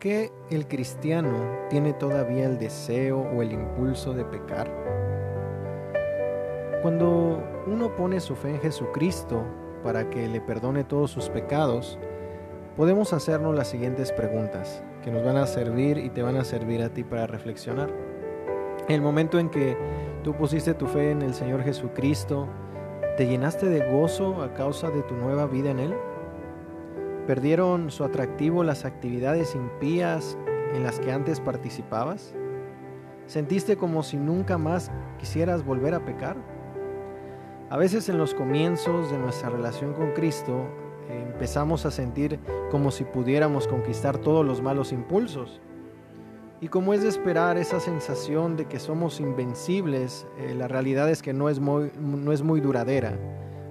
qué el cristiano tiene todavía el deseo o el impulso de pecar? Cuando uno pone su fe en Jesucristo para que le perdone todos sus pecados, podemos hacernos las siguientes preguntas que nos van a servir y te van a servir a ti para reflexionar. El momento en que tú pusiste tu fe en el Señor Jesucristo, ¿te llenaste de gozo a causa de tu nueva vida en Él? ¿Perdieron su atractivo las actividades impías en las que antes participabas? ¿Sentiste como si nunca más quisieras volver a pecar? A veces en los comienzos de nuestra relación con Cristo eh, empezamos a sentir como si pudiéramos conquistar todos los malos impulsos. Y como es de esperar esa sensación de que somos invencibles, eh, la realidad es que no es, muy, no es muy duradera.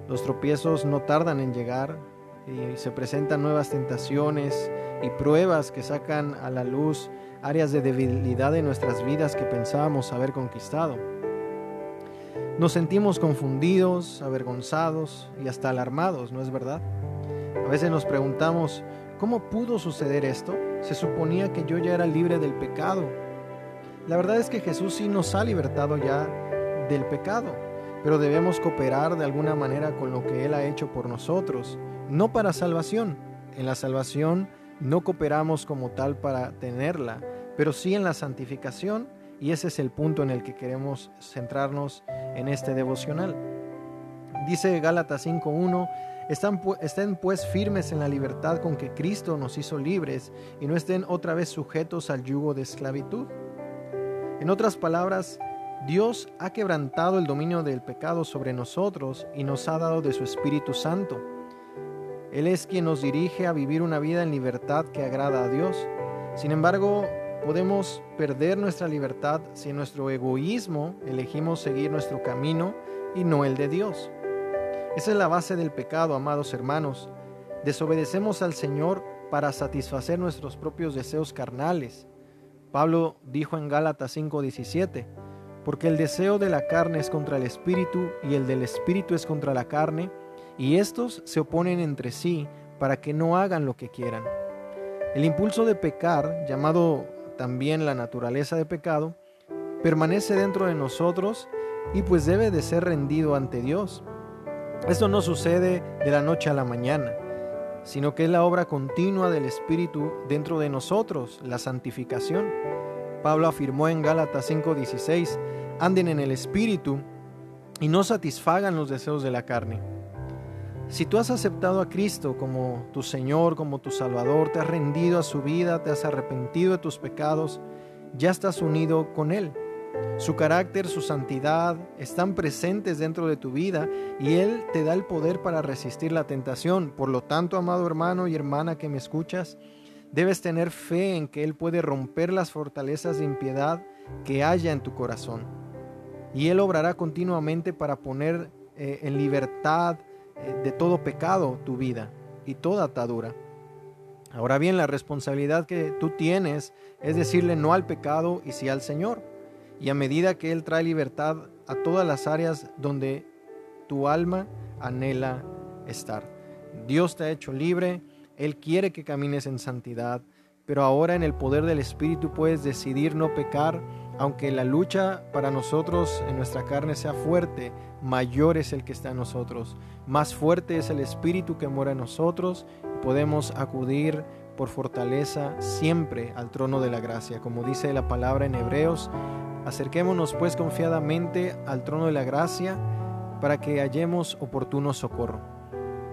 Los tropiezos no tardan en llegar y se presentan nuevas tentaciones y pruebas que sacan a la luz áreas de debilidad en nuestras vidas que pensábamos haber conquistado. Nos sentimos confundidos, avergonzados y hasta alarmados, ¿no es verdad? A veces nos preguntamos, ¿cómo pudo suceder esto? Se suponía que yo ya era libre del pecado. La verdad es que Jesús sí nos ha libertado ya del pecado, pero debemos cooperar de alguna manera con lo que Él ha hecho por nosotros, no para salvación. En la salvación no cooperamos como tal para tenerla, pero sí en la santificación y ese es el punto en el que queremos centrarnos en este devocional. Dice Gálatas 5.1, estén pues firmes en la libertad con que Cristo nos hizo libres y no estén otra vez sujetos al yugo de esclavitud. En otras palabras, Dios ha quebrantado el dominio del pecado sobre nosotros y nos ha dado de su Espíritu Santo. Él es quien nos dirige a vivir una vida en libertad que agrada a Dios. Sin embargo, Podemos perder nuestra libertad si en nuestro egoísmo elegimos seguir nuestro camino y no el de Dios. Esa es la base del pecado, amados hermanos. Desobedecemos al Señor para satisfacer nuestros propios deseos carnales. Pablo dijo en Gálatas 5:17, porque el deseo de la carne es contra el espíritu y el del espíritu es contra la carne, y estos se oponen entre sí para que no hagan lo que quieran. El impulso de pecar, llamado también la naturaleza de pecado, permanece dentro de nosotros y pues debe de ser rendido ante Dios. Esto no sucede de la noche a la mañana, sino que es la obra continua del Espíritu dentro de nosotros, la santificación. Pablo afirmó en Gálatas 5:16, anden en el Espíritu y no satisfagan los deseos de la carne. Si tú has aceptado a Cristo como tu Señor, como tu Salvador, te has rendido a su vida, te has arrepentido de tus pecados, ya estás unido con Él. Su carácter, su santidad están presentes dentro de tu vida y Él te da el poder para resistir la tentación. Por lo tanto, amado hermano y hermana que me escuchas, debes tener fe en que Él puede romper las fortalezas de impiedad que haya en tu corazón. Y Él obrará continuamente para poner eh, en libertad, eh, de todo pecado tu vida y toda atadura. Ahora bien, la responsabilidad que tú tienes es decirle no al pecado y sí al Señor. Y a medida que Él trae libertad a todas las áreas donde tu alma anhela estar. Dios te ha hecho libre, Él quiere que camines en santidad, pero ahora en el poder del Espíritu puedes decidir no pecar, aunque la lucha para nosotros en nuestra carne sea fuerte, mayor es el que está en nosotros, más fuerte es el Espíritu que mora en nosotros podemos acudir por fortaleza siempre al trono de la gracia. Como dice la palabra en Hebreos, acerquémonos pues confiadamente al trono de la gracia para que hallemos oportuno socorro.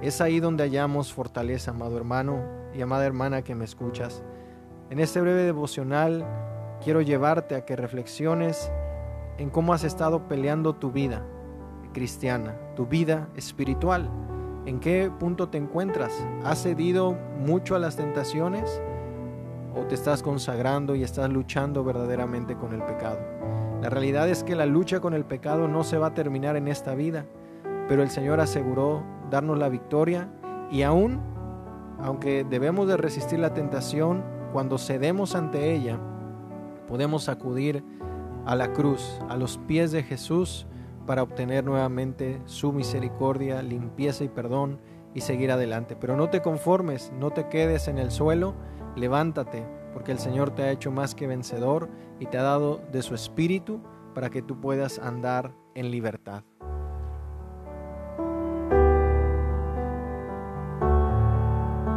Es ahí donde hallamos fortaleza, amado hermano y amada hermana que me escuchas. En este breve devocional quiero llevarte a que reflexiones en cómo has estado peleando tu vida cristiana, tu vida espiritual. ¿En qué punto te encuentras? ¿Has cedido mucho a las tentaciones? ¿O te estás consagrando y estás luchando verdaderamente con el pecado? La realidad es que la lucha con el pecado no se va a terminar en esta vida, pero el Señor aseguró darnos la victoria y aún, aunque debemos de resistir la tentación, cuando cedemos ante ella, podemos acudir a la cruz, a los pies de Jesús, para obtener nuevamente su misericordia, limpieza y perdón y seguir adelante. Pero no te conformes, no te quedes en el suelo, levántate, porque el Señor te ha hecho más que vencedor y te ha dado de su espíritu para que tú puedas andar en libertad.